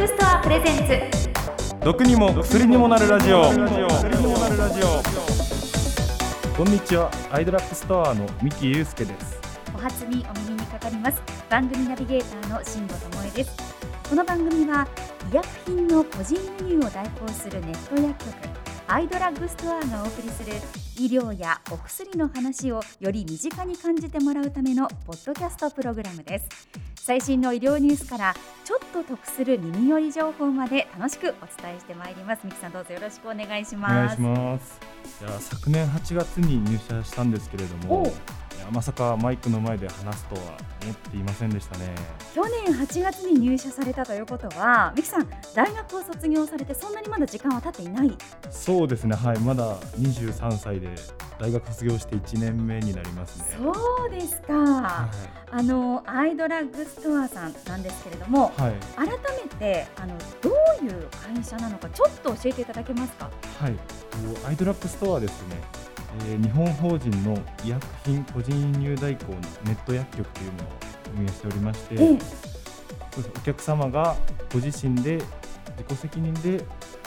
ッグストアプレゼンツ。毒にも薬にもなるラジオ。こんにちは。アイドラッグストアの三木祐介です。お初にお耳にかかります。番組ナビゲーターの辛坊智恵です。この番組は医薬品の個人輸入を代行するネット薬局アイドラッグストアがお送りする医療やお薬の話をより身近に感じてもらうためのポッドキャストプログラムです最新の医療ニュースからちょっと得する耳寄り情報まで楽しくお伝えしてまいります三木さんどうぞよろしくお願いします。お願いします。いや昨年8月に入社したんですけれどもまさかマイクの前で話すとは思っていませんでしたね。去年8月に入社されたということはミキさん大学を卒業されてそんなにまだ時間は経っていない？そうですねはいまだ23歳で大学卒業して1年目になりますね。そうですか、はい、あのアイドラッグストアさんなんですけれども、はい、改めてあのどういう会社なのかちょっと教えていただけますか？はい。アイドラッグストアですねえー、日本法人の医薬品個人輸入代行のネット薬局というものを運営しておりまして、ええ、お客様がご自身で自己責任で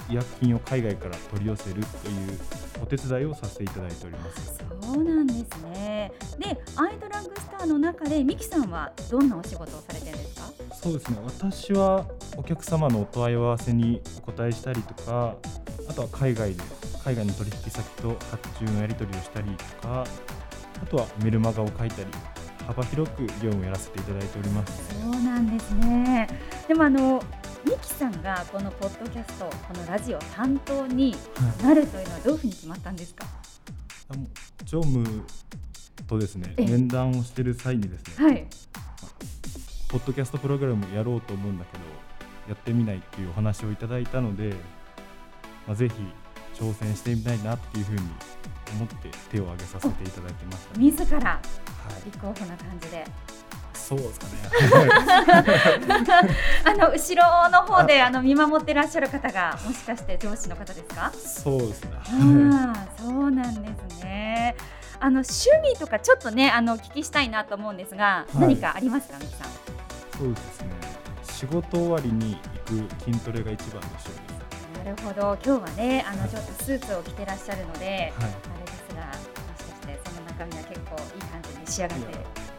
医薬品を海外から取り寄せるというお手伝いをさせていただいております。そうなんですね。でアイドラッグスターの中でミキさんはどんなお仕事をされてるんですか？そうですね。私はお客様のお問い合わせにお答えしたりとかあとは海外で海外の取引先と発注のやり取りをしたりとかあとはメルマガを書いたり幅広く業務をやらせていただいております。そうなんですね。でもあのミキさんがこのポッドキャストこのラジオ担当になるというのはどういうふうに決まったんですか、はい、常務とですね面談をしている際にですね、はい、ポッドキャストプログラムやろうと思うんだけどやってみないっていうお話をいただいたので、まあ、ぜひ挑戦してみたいなっていうふうに思って手を挙げさせていただきました、ね、自ら立候補な感じで、はい、そうですかね。あの後ろの方であの見守ってらっしゃる方がもしかして上司の方ですか？そうですね。あそうなんですね。あの趣味とかちょっとねあのお聞きしたいなと思うんですが、はい、何かありますか、みさん？そうですね。仕事終わりに行く筋トレが一番の趣味なるほど。今日はねあのちょっとスーツを着てらっしゃるので、はい、あれですがもしかしてその中身は結構いい感じに仕上がって。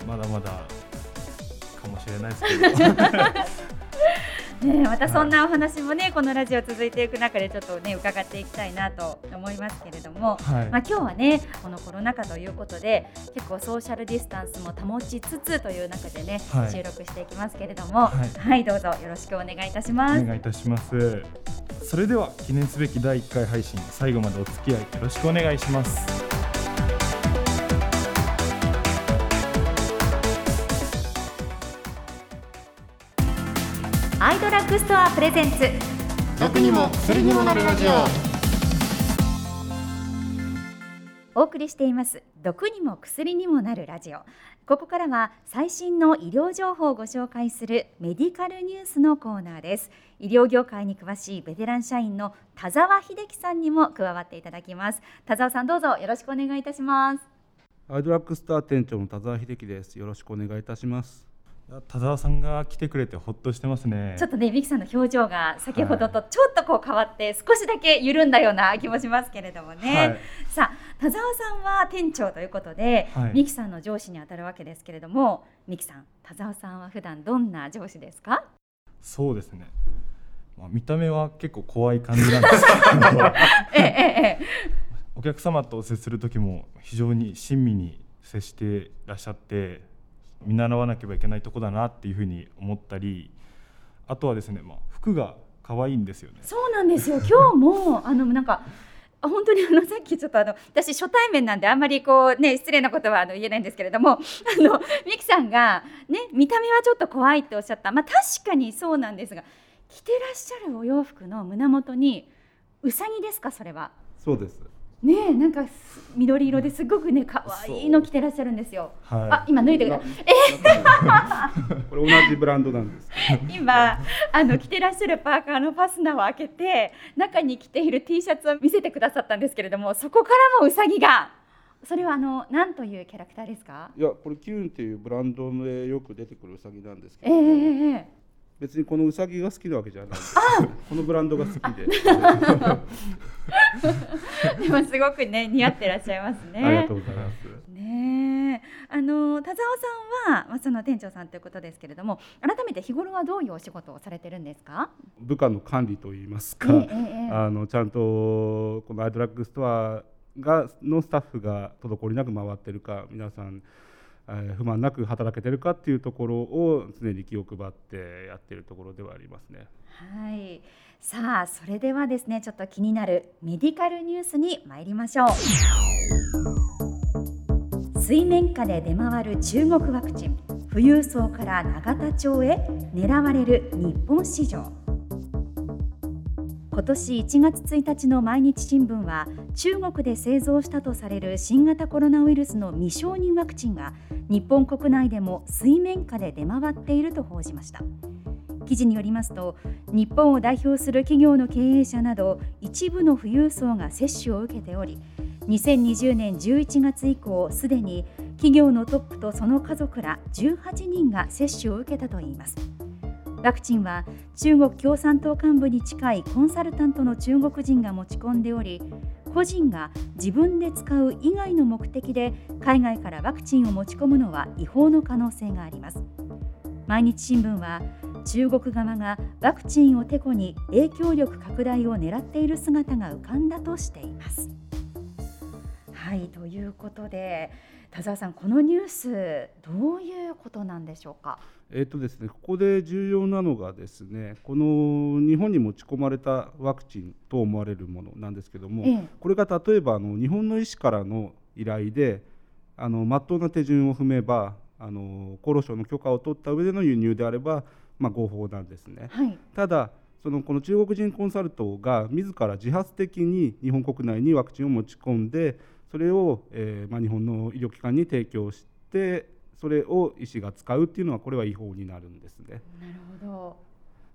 まだまだかもしれないですけど ね、またそんなお話もね、このラジオ続いていく中でちょっとね伺っていきたいなと思いますけれども、はい、まあ今日はねこのコロナ禍ということで結構ソーシャルディスタンスも保ちつつという中でね、はい、収録していきますけれども、はい、はい、どうぞよろしくお願いいたします。お願いいたします。それでは記念すべき第1回配信最後までお付き合いよろしくお願いします。ッグストアプレゼンツ。毒にも薬にもなるラジオ。お送りしています。毒にも薬にもなるラジオ。ここからは最新の医療情報をご紹介するメディカルニュースのコーナーです。医療業界に詳しいベテラン社員の田沢秀樹さんにも加わっていただきます。田沢さんどうぞよろしくお願いいたします。アイドラッグスター店長の田沢秀樹です。よろしくお願いいたします田沢さんが来てくれてほっとしてますねちょっとね、ビキさんの表情が先ほどとちょっとこう変わって、少しだけ緩んだような気もしますけれどもね。はい、さあ、田沢さんは店長ということで、はい、ミキさんの上司にあたるわけですけれども、ミキさん、田沢さんは普段どんな上司ですか？そうですね。まあ、見た目は結構怖い感じなんですけど ええええ、お客様と接する時も非常に親身に接していらっしゃって見習わなければいけないとこだなっていうふうに思ったりあとはですね、まあ、服が可愛いんですよね。そうなんですよ。今日もあのなんか本当にあのさっきちょっとあの私初対面なんであんまりこうね失礼なことはあの言えないんですけれども あのミキさんがね見た目はちょっと怖いっておっしゃった。まあ確かにそうなんですが着てらっしゃるお洋服の胸元にうさぎですかそれは？そうですねなんか緑色ですごくね可愛いの着てらっしゃるんですよ。はい、あ今脱いでください。え？これ同じブランドなんです。今あの着てらっしゃるパーカーのファスナーを開けて中に着ている T シャツを見せてくださったんですけれどもそこからもウサギが。それはあの何というキャラクターですか？いやこれキューンっていうブランドでよく出てくるウサギなんですけど、えー、別にこのうさぎが好きなわけじゃないこのブランドが好きで。でもすごくね似合ってらっしゃいますね。ありがとうございます。ねあの田沢さんは、まあ、その店長さんということですけれども改めて日頃はどういうお仕事をされてるんですか？部下の管理といいますか、ええええ。あのちゃんとこのアイドラッグストアがのスタッフが滞りなく回ってるか皆さん、え不満なく働けてるかっていうところを常に気を配ってやってるところではありますね。はい。さあそれではですねちょっと気になるメディカルニュースに参りましょう。水面下で出回る中国ワクチン。富裕層から永田町へ狙われる日本市場。今年1月1日の毎日新聞は中国で製造したとされる新型コロナウイルスの未承認ワクチンが日本国内でも水面下で出回っていると報じました。記事によりますと日本を代表する企業の経営者など一部の富裕層が接種を受けており2020年11月以降すでに企業のトップとその家族ら18人が接種を受けたといいます。ワクチンは中国共産党幹部に近いコンサルタントの中国人が持ち込んでおり個人が自分で使う以外の目的で海外からワクチンを持ち込むのは違法の可能性があります毎日新聞は中国側がワクチンをてこに影響力拡大を狙っている姿が浮かんだとしています。はいということで田沢さんこのニュースどういうことなんでしょうか？えーとですね、ここで重要なのがですねこの日本に持ち込まれたワクチンと思われるものなんですけども、ええこれが例えばあの日本の医師からの依頼であの真っ当な手順を踏めばあの厚労省の許可を取った上での輸入であれば、まあ、合法なんですね。はいただそのこの中国人コンサルトが自ら自発的に日本国内にワクチンを持ち込んでそれを、えーまあ、日本の医療機関に提供してそれを医師が使うっていうのはこれは違法になるんですね。なるほど。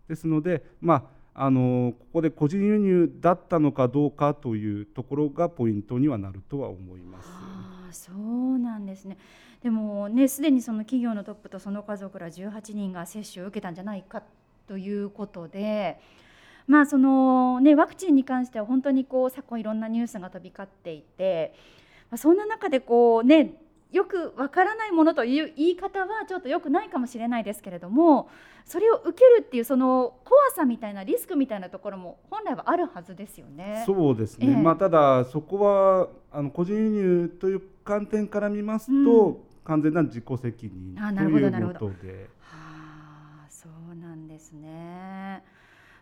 ですので、まあ、あのここで個人輸入だったのかどうかというところがポイントにはなるとは思います。ああそうなんですね。でもねすでにその企業のトップとその家族ら18人が接種を受けたんじゃないかということで。まあそのね、ワクチンに関しては本当にこう昨今いろんなニュースが飛び交っていて、まあ、そんな中でこう、ね、よくわからないものという言い方はちょっとよくないかもしれないですけれどもそれを受けるっていうその怖さみたいなリスクみたいなところも本来はあるはずですよね。そうですね、ええまあ、ただそこはあの個人輸入という観点から見ますと、うん完全な自己責任あなるほというどなるほどことで。はあそうなんですね。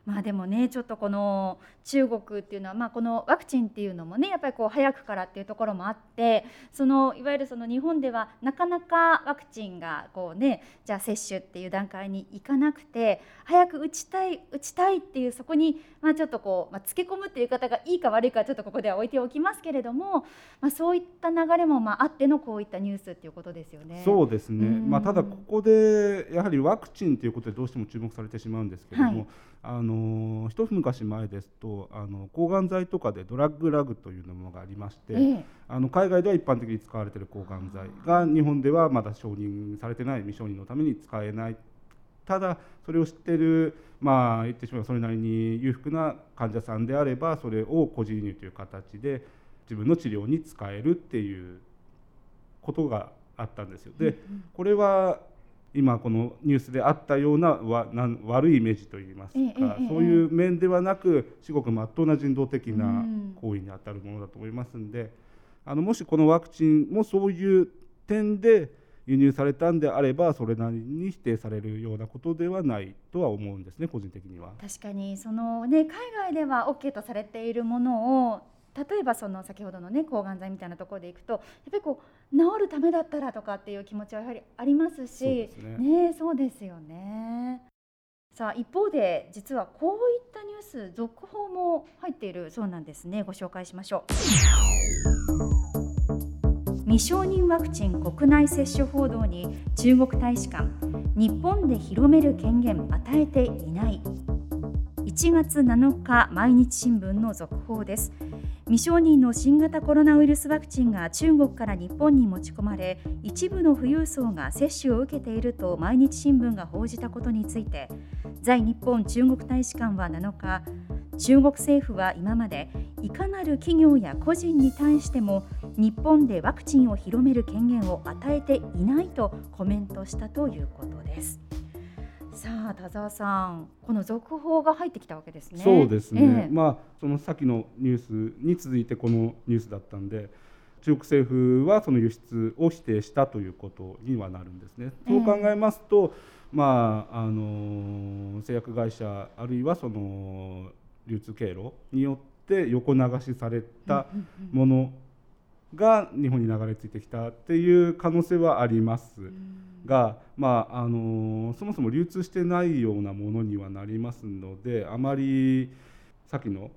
まあでもねちょっとこの中国っていうのは、まあ、このワクチンっていうのもねやっぱりこう早くからっていうところもあってそのいわゆるその日本ではなかなかワクチンがこうねじゃあ接種っていう段階にいかなくて早く打ちたい打ちたいっていうそこに、まあ、ちょっとこう、まあ、つけ込むっていう言い方がいいか悪いかはちょっとここでは置いておきますけれども、まあ、そういった流れもまああってのこういったニュースっていうことですよね。そうですね、うん。まあ、ただここでやはりワクチンということでどうしても注目されてしまうんですけれども、はい。あの一昔前ですとあの抗がん剤とかでドラッグラグというものがありまして、ええ。あの海外では一般的に使われている抗がん剤が日本ではまだ承認されてない未承認のために使えない。ただそれを知っているまあ言ってしまえばそれなりに裕福な患者さんであればそれを個人輸入という形で自分の治療に使えるっていうことがあったんですよ。でこれは今このニュースであったようなわなん悪いイメージといいますか、そういう面ではなく至極真っ当な人道的うなん行為にあたるものだと思いますんで、あのもしこのワクチンもそういう点で輸入されたんであればそれなりに否定されるようなことではないとは思うんですね個人的には。確かにその、ね、海外では OK とされているものを例えばその先ほどの、ね、抗がん剤みたいなところでいくとやっぱりこう治るためだったらとかっていう気持ちはやはりありますしそうね。ねそうですよね。さあ一方で実はこういったニュース続報も入っているそうなんですね。ご紹介しましょう。未承認ワクチン国内接種報道に中国大使館。日本で広める権限与えていない1月7日毎日新聞の続報です未承認の新型コロナウイルスワクチンが中国から日本に持ち込まれ一部の富裕層が接種を受けていると毎日新聞が報じたことについて在日本中国大使館は7日中国政府は今までいかなる企業や個人に対しても日本でワクチンを広める権限を与えていないとコメントしたということです。さあ田沢さんこの続報が入ってきたわけですね。そうですね、ええ、まあその先のニュースに続いてこのニュースだったんで中国政府はその輸出を否定したということにはなるんですね。そう考えますと、まああの製薬会社あるいはその流通経路によって横流しされたものが日本に流れ着いてきたっていう可能性はあります。が、まああのそもそも流通してないようなものにはなりますのであまりさっきの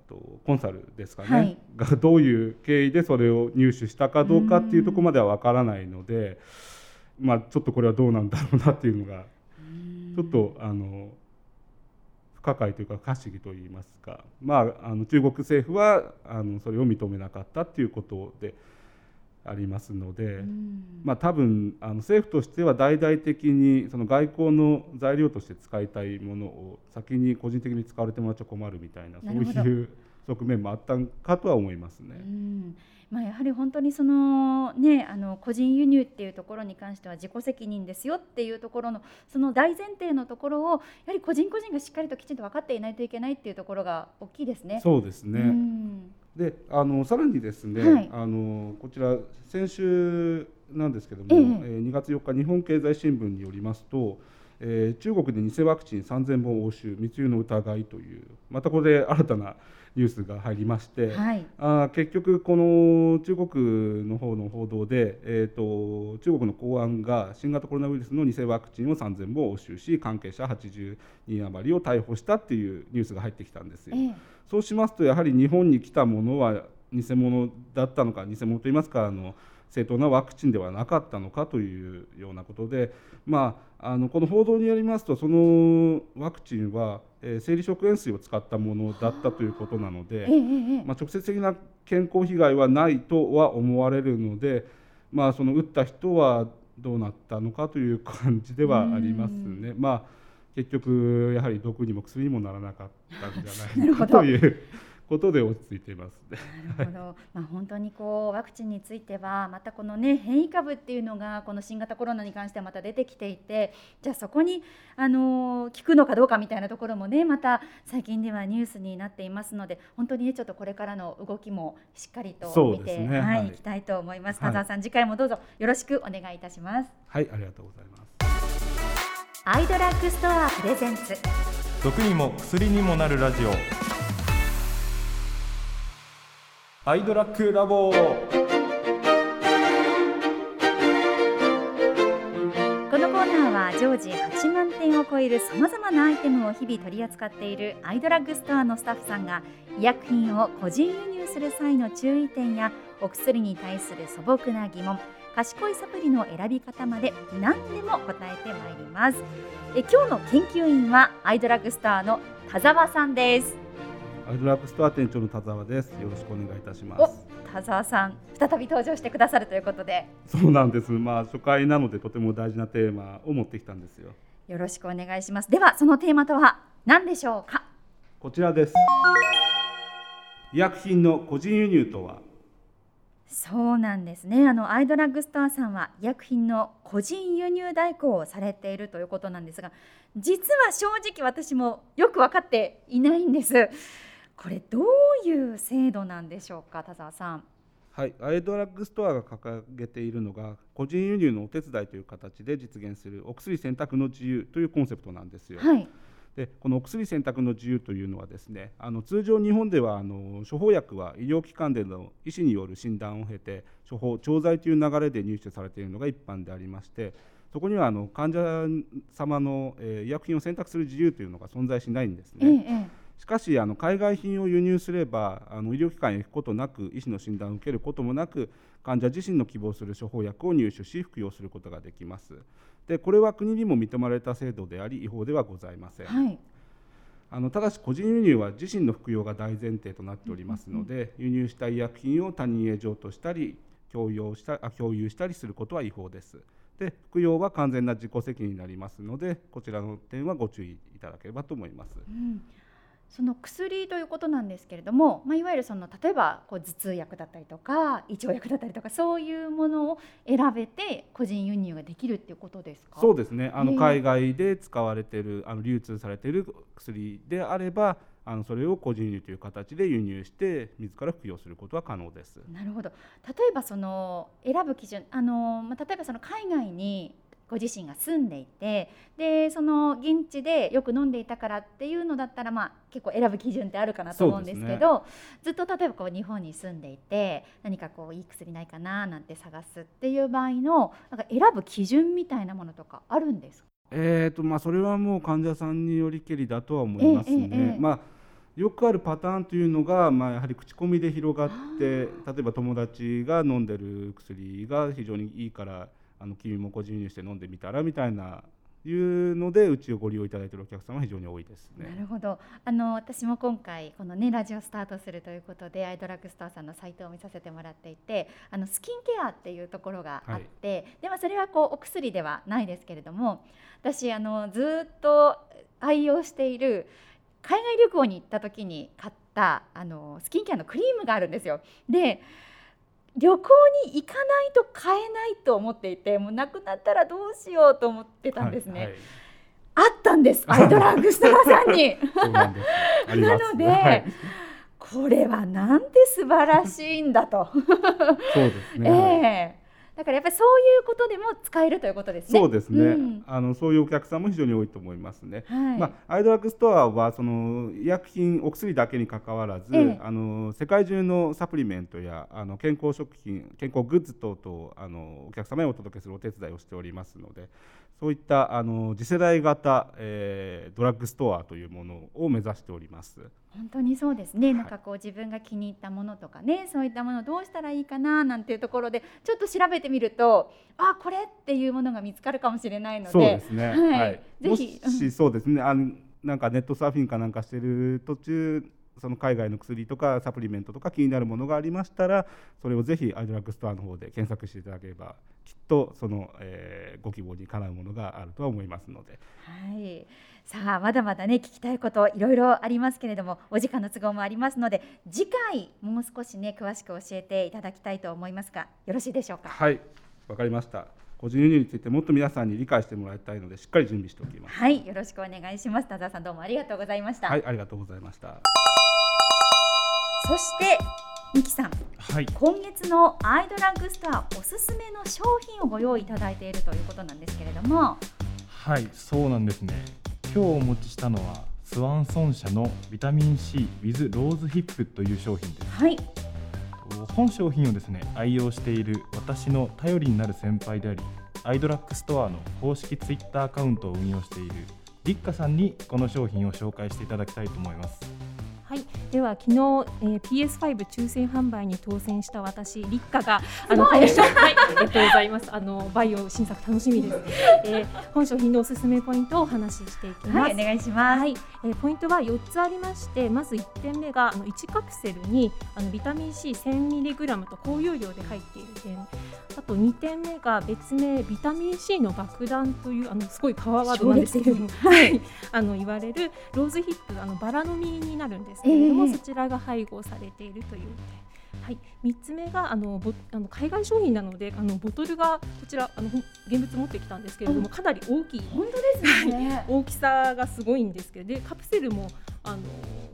コンサルですかね、はい、がどういう経緯でそれを入手したかどうかっていうところまでは分からないので、まあ、ちょっとこれはどうなんだろうなっていうのがちょっとあの不可解というか不思議といいますか、まあ、あの中国政府はあのそれを認めなかったっていうことで。ありますので、まあ、多分あの政府としては大々的にその外交の材料として使いたいものを先に個人的に使われてもらっちゃ困るみたいなそういう側面もあったかとは思いますね。まあ、やはり本当にその、ね、あの個人輸入っていうところに関しては自己責任ですよっていうところのその大前提のところをやはり個人個人がしっかりときちんと分かっていないといけないっていうところが大きいですね。そうですね、うんであのさらにですね、はい、あのこちら先週なんですけども、ええ。ー、2月4日日本経済新聞によりますと、えー、中国で偽ワクチン3000本押収密輸の疑いというまたこれで新たなニュースが入りまして、はい、あ結局この中国の方の報道で、えーと、中国の公安が新型コロナウイルスの偽ワクチンを3000本押収し関係者80人余りを逮捕したっていうニュースが入ってきたんですよ。えそうしますとやはり日本に来たものは偽物だったのか偽物といいますかあの正当なワクチンではなかったのかというようなことで、まあ、あのこの報道によりますとそのワクチンは、えー、生理食塩水を使ったものだったということなので、まあ、直接的な健康被害はないとは思われるので、まあ、その打った人はどうなったのかという感じではありますね。まあ結局やはり毒にも薬にもならなかったんじゃないかということで落ち着いています。なるほど、まあ、本当にこうワクチンについてはまたこのね変異株っていうのがこの新型コロナに関してはまた出てきていてじゃあそこにあの効くのかどうかみたいなところもねまた最近ではニュースになっていますので本当にねちょっとこれからの動きもしっかりと見て、ね、はい、い、きたいと思います。田沢さん、次回もどうぞよろしくお願いいたします。はいありがとうございます。アイドラッグストアプレゼンツ。毒にも薬にもなるラジオ。アイドラッグラボ。このコーナーは常時8万点を超えるさまざまなアイテムを日々取り扱っているアイドラッグストアのスタッフさんが医薬品を個人輸入する際の注意点やお薬に対する素朴な疑問賢いサプリの選び方まで何でも答えてまいります。え今日の研究員はアイドラッグストアの田沢さんです。アイドラッグストア店長の田沢です。よろしくお願いいたします。田沢さん再び登場してくださるということで。そうなんです。まあ初回なのでとても大事なテーマを持ってきたんですよ。よろしくお願いします。ではそのテーマとは何でしょうか？こちらです。医薬品の個人輸入とはそうなんですね。あのアイドラッグストアさんは医薬品の個人輸入代行をされているということなんですが実は正直私もよく分かっていないんです。これどういう制度なんでしょうか田沢さん。はい。アイドラッグストアが掲げているのが個人輸入のお手伝いという形で実現するお薬選択の自由というコンセプトなんですよ、はいでこのお薬選択の自由というのはですねあの通常日本ではあの処方薬は医療機関での医師による診断を経て処方調剤という流れで入手されているのが一般でありましてそこにはあの患者様の、えー、医薬品を選択する自由というのが存在しないんですね。ええしかしあの海外品を輸入すればあの医療機関へ行くことなく医師の診断を受けることもなく患者自身の希望する処方薬を入手し服用することができます。でこれは国にも認められた制度であり違法ではございません。はいあのただし個人輸入は自身の服用が大前提となっておりますので、輸入した医薬品を他人へ譲渡したり共用したあ共有したりすることは違法です。で服用は完全な自己責任になりますのでこちらの点はご注意いただければと思います。うんその薬ということなんですけれども、まあ、いわゆるその例えばこう頭痛薬だったりとか胃腸薬だったりとかそういうものを選べて個人輸入ができるっていうことですか？そうですね。あの海外で使われているあの流通されている薬であればあのそれを個人輸入という形で輸入して自ら服用することは可能です。なるほど。例えばその選ぶ基準あの、まあ、例えばその海外にご自身が住んでいてでその現地でよく飲んでいたからっていうのだったら、まあ、結構選ぶ基準ってあるかなと思うんですけど、ね、ずっと例えばこう日本に住んでいて何かこういい薬ないかななんて探すっていう場合のなんか選ぶ基準みたいなものとかあるんですか？えーとまあ、それはもう患者さんによりけりだとは思いますね。えーえー、まあよくあるパターンというのが、まあ、やはり口コミで広がって例えば友達が飲んでる薬が非常にいいからあの君も個人輸入して飲んでみたらみたいないうのでうちをご利用いただいているお客様は非常に多いですね。なるほど。あの私も今回このねラジオスタートするということでアイドラッグストアさんのサイトを見させてもらっていて、あのスキンケアっていうところがあって、はい、でもそれはこうお薬ではないですけれども、私あのずっと愛用している海外旅行に行った時に買ったあのスキンケアのクリームがあるんですよ。で。旅行に行かないと買えないと思っていてもうなくなったらどうしようと思ってたんですね。はいはい、あったんですアイドラッグストアさんに。なので、はい、これはなんて素晴らしいんだと。そうですね。えーだからやっぱりそういうことでも使えるということですね。そうですね。うん、あのそういうお客さんも非常に多いと思いますね。はい、まあアイドラッグストアはその医薬品お薬だけにかかわらず、ええ、あの世界中のサプリメントやあの健康食品、健康グッズ等々あのお客様へお届けするお手伝いをしておりますので、そういったあの次世代型、えー、ドラッグストアというものを目指しております。本当にそうですね、はい、なんかこう自分が気に入ったものとかねそういったものどうしたらいいかななんていうところでちょっと調べてみるとあこれっていうものが見つかるかもしれないのでそうですね、はい、はい、ぜひ。もしそうですね。あのなんかネットサーフィンかなんかしてる途中その海外の薬とかサプリメントとか気になるものがありましたらそれをぜひアイドラッグストアの方で検索していただければきっとその、えー、ご希望にかなうものがあるとは思いますので。はいさあまだまだね聞きたいこといろいろありますけれどもお時間の都合もありますので次回もう少しね詳しく教えていただきたいと思いますがよろしいでしょうか？はいわかりました。個人輸入についてもっと皆さんに理解してもらいたいのでしっかり準備しておきます。はいよろしくお願いします。田澤さんどうもありがとうございました。はいありがとうございました。そしてミキさん、はい、今月のアイドラッグストアおすすめの商品をご用意いただいているということなんですけれども。はいそうなんですね今日お持ちしたのはスワンソン社のビタミン C with ローズヒップという商品です、はい、本商品をですね愛用している私の頼りになる先輩でありアイドラッグストアの公式ツイッターアカウントを運用しているリッカさんにこの商品を紹介していただきたいと思いますはい、では昨日、えー、PS5 抽選販売に当選した私立花があの本商 はいありがとうございます。あのバイオ新作楽しみです、えー、本商品のおすすめポイントをお話ししていきます、はい、お願いします、はい。えー、ポイントは4つありましてまず1点目があの1カプセルにあのビタミン C1000 ミリグラムと高容量で入っている点。あと2点目が別名ビタミン C の爆弾というあのすごいパワーワードなんですけれども、はい、あの言われるローズヒップあのバラの実になるんですけれども、えー、そちらが配合されているという。はい、3つ目があのボあの海外商品なのであのボトルがこちらあの現物持ってきたんですけれどもかなり大きい。本当ですね。大きさがすごいんですけどでカプセルもあの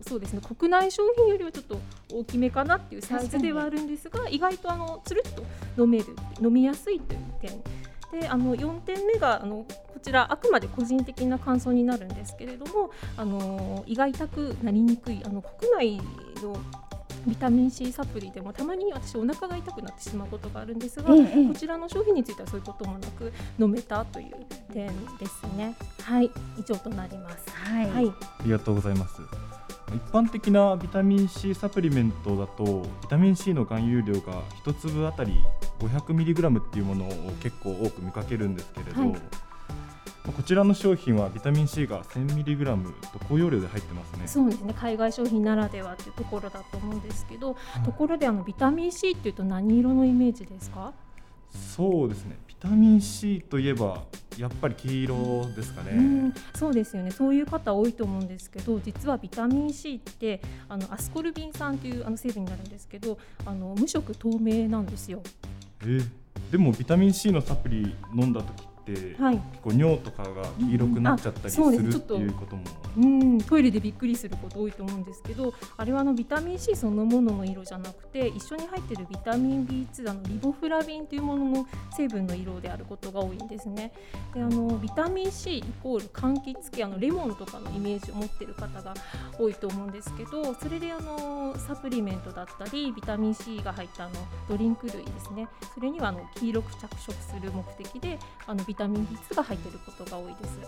そうですね。国内商品よりはちょっと大きめかなっていうサイズではあるんですが意外とあのつるっと飲める飲みやすいという点であの4点目があのこちらあくまで個人的な感想になるんですけれどもあの胃が痛くなりにくいあの国内のビタミン C サプリでもたまに私お腹が痛くなってしまうことがあるんですが、ええ、こちらの商品についてはそういうこともなく飲めたという点ですね。はい以上となります。はい、はい、ありがとうございます。一般的なビタミン C サプリメントだとビタミン C の含有量が1粒あたり 500mg っていうものを結構多く見かけるんですけれど、はい、こちらの商品はビタミン C が 1000mg と高容量で入ってますね。そうですね。海外商品ならではというところだと思うんですけど、はい、ところであのビタミン C っていうと何色のイメージですか？そうですね。ビタミン C といえばやっぱり黄色ですかね、うん、そうですよね。そういう方多いと思うんですけど実はビタミン C ってあのアスコルビン酸というあの成分になるんですけどあの無色透明なんですよ。えー、でもビタミン C のサプリ飲んだ時、はい、結構尿とかが黄色くなっちゃったりする、うん、っていうことも。うん。トイレでびっくりすること多いと思うんですけどあれはあのビタミン C そのものの色じゃなくて一緒に入っているビタミン B2 あのリボフラビンというものの成分の色であることが多いんですね。であのビタミン C イコール柑橘系あのレモンとかのイメージを持っている方が多いと思うんですけどそれであのサプリメントだったりビタミン C が入ったあのドリンク類ですね。それにはあの黄色く着色する目的であのビタミン B2 が入っていることが多いです。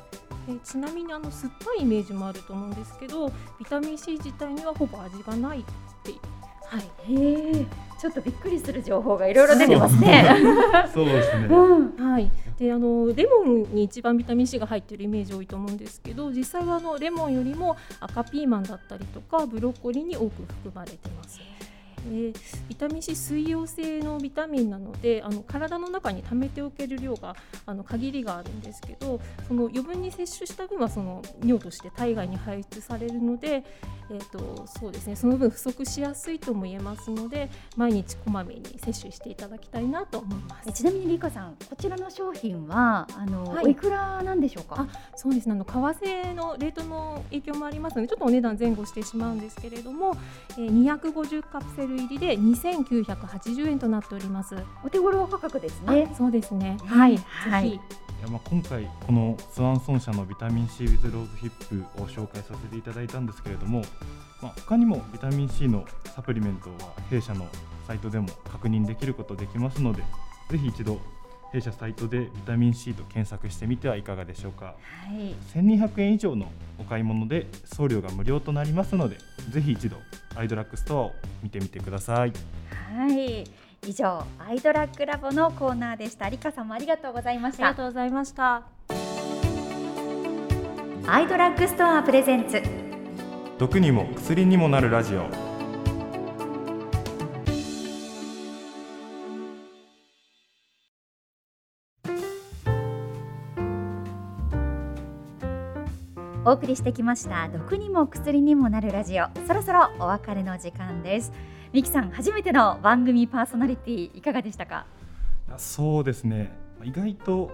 でちなみにあの酸っぱいイメージもあると思うんですけどビタミン C 自体にはほぼ味がないってはい、へえ、ちょっとびっくりする情報がいろいろ出てますね。そうですね。うん、はい。で、あのレモンに一番ビタミン C が入っているイメージ多いと思うんですけど、実際はあのレモンよりも赤ピーマンだったりとかブロッコリーに多く含まれてます。でビタミン C 水溶性のビタミンなのであの体の中に溜めておける量があの限りがあるんですけどその余分に摂取した分はその尿として体外に排出されるので、えーとそうですね、その分不足しやすいとも言えますので毎日こまめに摂取していただきたいなと思います。ちなみにリカさんこちらの商品はあの、はい、おいくらなんでしょうか？あそうですねあの為替のレートの影響もありますのでちょっとお値段前後してしまうんですけれども、えー、250カプセル入りで2980円となっております。お手頃価格ですね。そうですね。はい、はい、いやまあ今回このスワンソン社のビタミン C ウィズローズヒップを紹介させていただいたんですけれども、まあ、他にもビタミン C のサプリメントは弊社のサイトでも確認できることできますのでぜひ一度弊社サイトでビタミン C と検索してみてはいかがでしょうか、はい、1200円以上のお買い物で送料が無料となりますのでぜひ一度アイドラッグストアを見てみてください。はい。以上アイドラッグラボのコーナーでした。りかさんもありがとうございました。ありがとうございました。アイドラッグストアプレゼンツ。毒にも薬にもなるラジオお送りしてきました毒にも薬にもなるラジオ。そろそろお別れの時間です。ミキさん初めての番組パーソナリティいかがでしたか？そうですね。意外と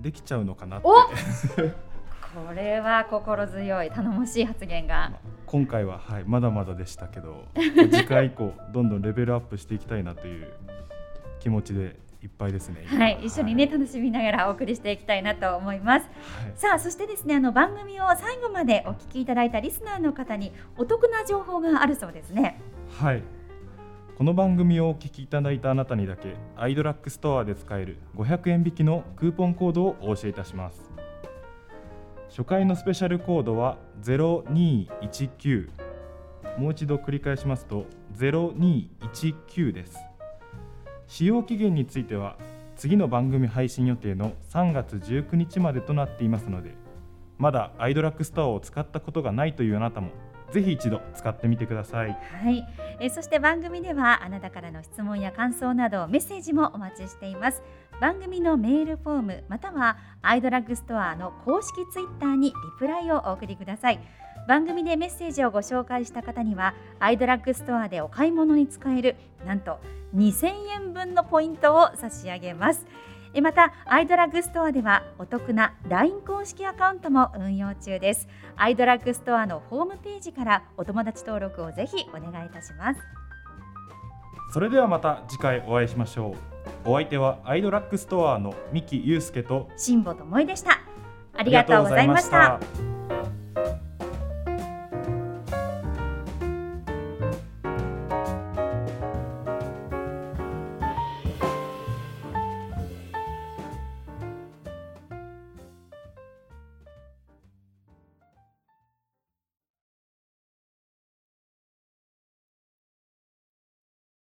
できちゃうのかなって。これは心強い。頼もしい発言が。今回ははいまだまだでしたけど次回以降どんどんレベルアップしていきたいなという気持ちでいっぱいですね。はい、一緒にね、はい、楽しみながらお送りしていきたいなと思います。はい、さあ、そしてですね、あの番組を最後までお聞きいただいたリスナーの方にお得な情報があるそうですね。はい。この番組をお聞きいただいたあなたにだけアイドラックストアで使える500円引きのクーポンコードをお教えいたします。初回のスペシャルコードは0219もう一度繰り返しますと0219です使用期限については次の番組配信予定の3月19日までとなっていますのでまだアイドラッグストアを使ったことがないというあなたもぜひ一度使ってみてください。はい、えそして番組ではあなたからの質問や感想などメッセージもお待ちしています。番組のメールフォームまたはアイドラッグストアの公式ツイッターにリプライをお送りください。番組でメッセージをご紹介した方にはアイドラッグストアでお買い物に使えるなんと2000円分のポイントを差し上げます。またアイドラッグストアではお得な LINE 公式アカウントも運用中です。アイドラッグストアのホームページからお友達登録をぜひお願いいたします。それではまた次回お会いしましょう。お相手はアイドラッグストアの三木祐介と辛坊智恵でした。ありがとうございました